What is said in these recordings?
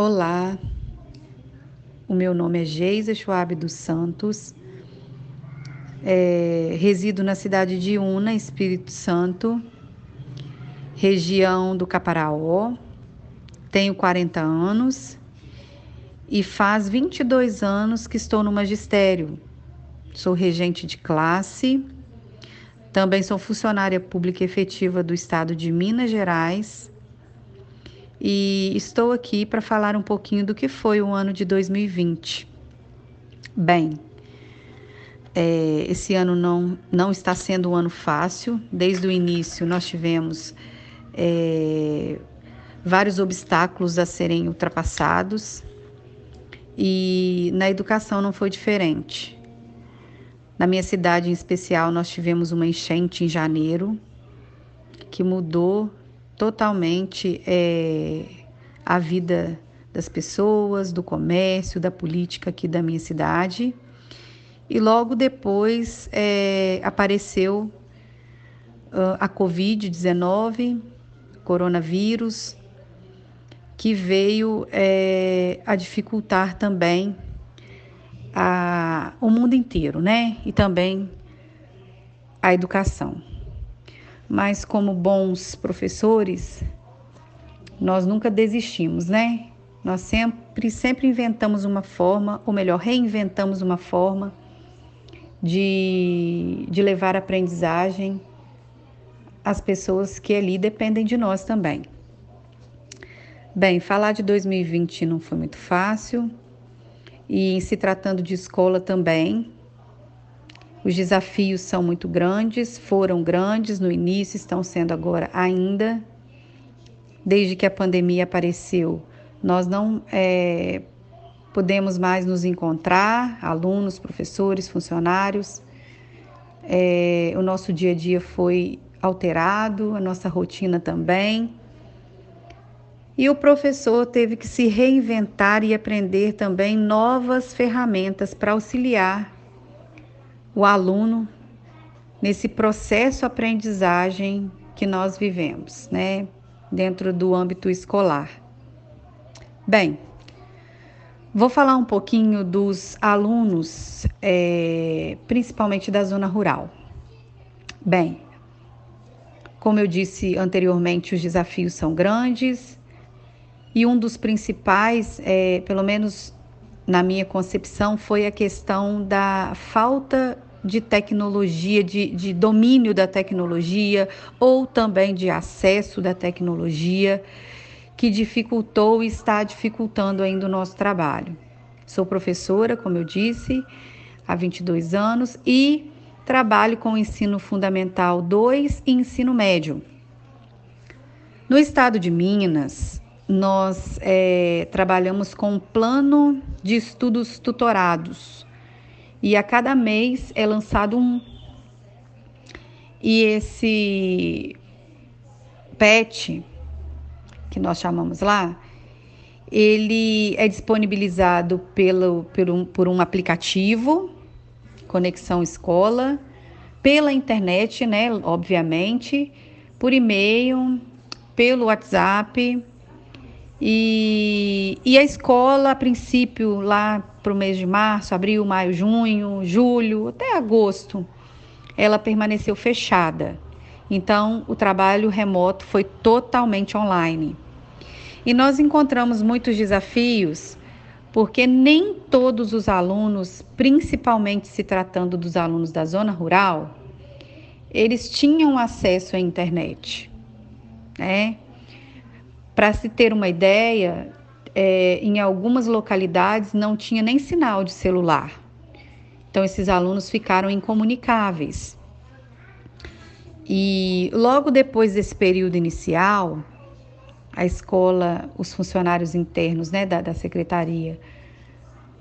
Olá, o meu nome é Geisa Schwab dos Santos, é, resido na cidade de Una, Espírito Santo, região do Caparaó, tenho 40 anos e faz 22 anos que estou no magistério. Sou regente de classe, também sou funcionária pública efetiva do estado de Minas Gerais e estou aqui para falar um pouquinho do que foi o ano de 2020. Bem, é, esse ano não, não está sendo um ano fácil. Desde o início, nós tivemos é, vários obstáculos a serem ultrapassados e na educação não foi diferente. Na minha cidade, em especial, nós tivemos uma enchente em janeiro que mudou totalmente é, a vida das pessoas, do comércio, da política aqui da minha cidade. E logo depois é, apareceu uh, a Covid-19, coronavírus, que veio é, a dificultar também a, o mundo inteiro, né? E também a educação mas como bons professores, nós nunca desistimos, né? Nós sempre, sempre inventamos uma forma, ou melhor, reinventamos uma forma de, de levar aprendizagem às pessoas que ali dependem de nós também. Bem, falar de 2020 não foi muito fácil, e se tratando de escola também, os desafios são muito grandes, foram grandes no início, estão sendo agora ainda. Desde que a pandemia apareceu, nós não é, podemos mais nos encontrar, alunos, professores, funcionários. É, o nosso dia a dia foi alterado, a nossa rotina também. E o professor teve que se reinventar e aprender também novas ferramentas para auxiliar o aluno nesse processo aprendizagem que nós vivemos, né, dentro do âmbito escolar. Bem, vou falar um pouquinho dos alunos, é, principalmente da zona rural. Bem, como eu disse anteriormente, os desafios são grandes e um dos principais, é, pelo menos na minha concepção, foi a questão da falta de tecnologia, de, de domínio da tecnologia ou também de acesso da tecnologia que dificultou e está dificultando ainda o nosso trabalho. Sou professora, como eu disse, há 22 anos e trabalho com ensino fundamental 2 e ensino médio. No estado de Minas, nós é, trabalhamos com um plano de estudos tutorados, e a cada mês é lançado um. E esse PET, que nós chamamos lá, ele é disponibilizado pelo, pelo, por um aplicativo, Conexão Escola, pela internet, né, obviamente, por e-mail, pelo WhatsApp. E, e a escola, a princípio, lá para o mês de março, abril, maio, junho, julho, até agosto, ela permaneceu fechada. Então, o trabalho remoto foi totalmente online. E nós encontramos muitos desafios, porque nem todos os alunos, principalmente se tratando dos alunos da zona rural, eles tinham acesso à internet, né? Para se ter uma ideia, é, em algumas localidades não tinha nem sinal de celular. Então, esses alunos ficaram incomunicáveis. E logo depois desse período inicial, a escola, os funcionários internos né, da, da secretaria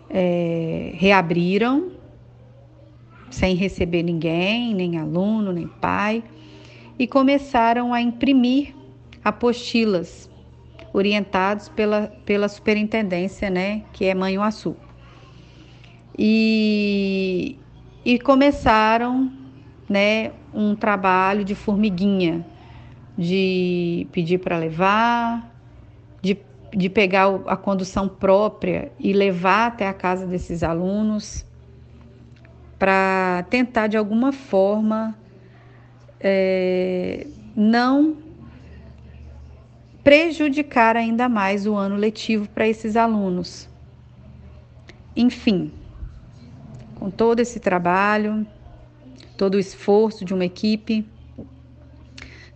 é, reabriram, sem receber ninguém, nem aluno, nem pai, e começaram a imprimir apostilas orientados pela, pela superintendência, né, que é Manhuaçu. E, e começaram, né, um trabalho de formiguinha, de pedir para levar, de de pegar a condução própria e levar até a casa desses alunos para tentar de alguma forma é, não prejudicar ainda mais o ano letivo para esses alunos. Enfim, com todo esse trabalho, todo o esforço de uma equipe,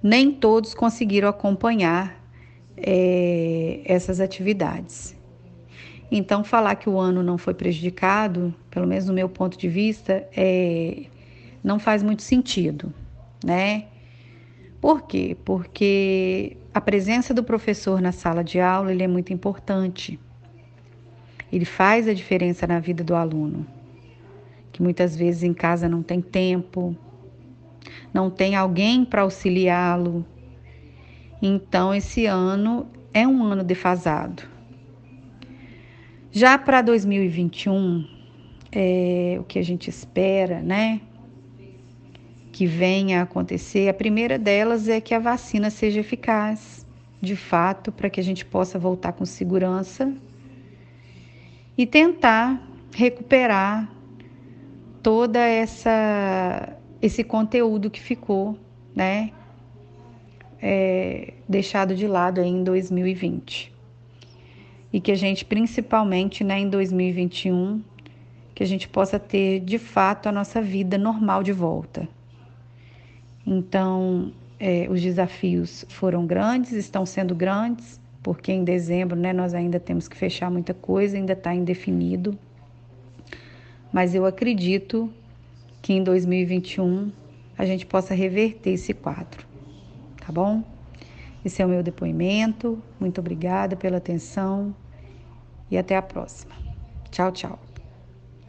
nem todos conseguiram acompanhar é, essas atividades. Então, falar que o ano não foi prejudicado, pelo menos no meu ponto de vista, é, não faz muito sentido, né? Por quê? Porque a presença do professor na sala de aula ele é muito importante. Ele faz a diferença na vida do aluno, que muitas vezes em casa não tem tempo, não tem alguém para auxiliá-lo. Então, esse ano é um ano defasado. Já para 2021, é, o que a gente espera, né? Que venha a acontecer, a primeira delas é que a vacina seja eficaz, de fato, para que a gente possa voltar com segurança e tentar recuperar toda essa esse conteúdo que ficou, né, é, deixado de lado em 2020 e que a gente, principalmente né, em 2021, que a gente possa ter de fato a nossa vida normal de volta. Então, é, os desafios foram grandes, estão sendo grandes, porque em dezembro né, nós ainda temos que fechar muita coisa, ainda está indefinido. Mas eu acredito que em 2021 a gente possa reverter esse quadro, tá bom? Esse é o meu depoimento. Muito obrigada pela atenção e até a próxima. Tchau, tchau.